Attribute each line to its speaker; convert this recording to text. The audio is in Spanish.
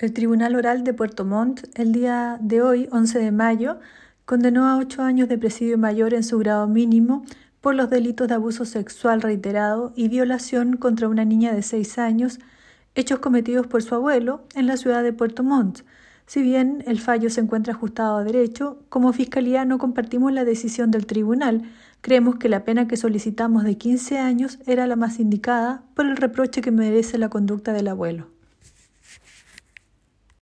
Speaker 1: El Tribunal Oral de Puerto Montt, el día de hoy, 11 de mayo, condenó a ocho años de presidio mayor en su grado mínimo por los delitos de abuso sexual reiterado y violación contra una niña de seis años, hechos cometidos por su abuelo en la ciudad de Puerto Montt. Si bien el fallo se encuentra ajustado a derecho, como Fiscalía no compartimos la decisión del tribunal. Creemos que la pena que solicitamos de 15 años era la más indicada por el reproche que merece la conducta del abuelo.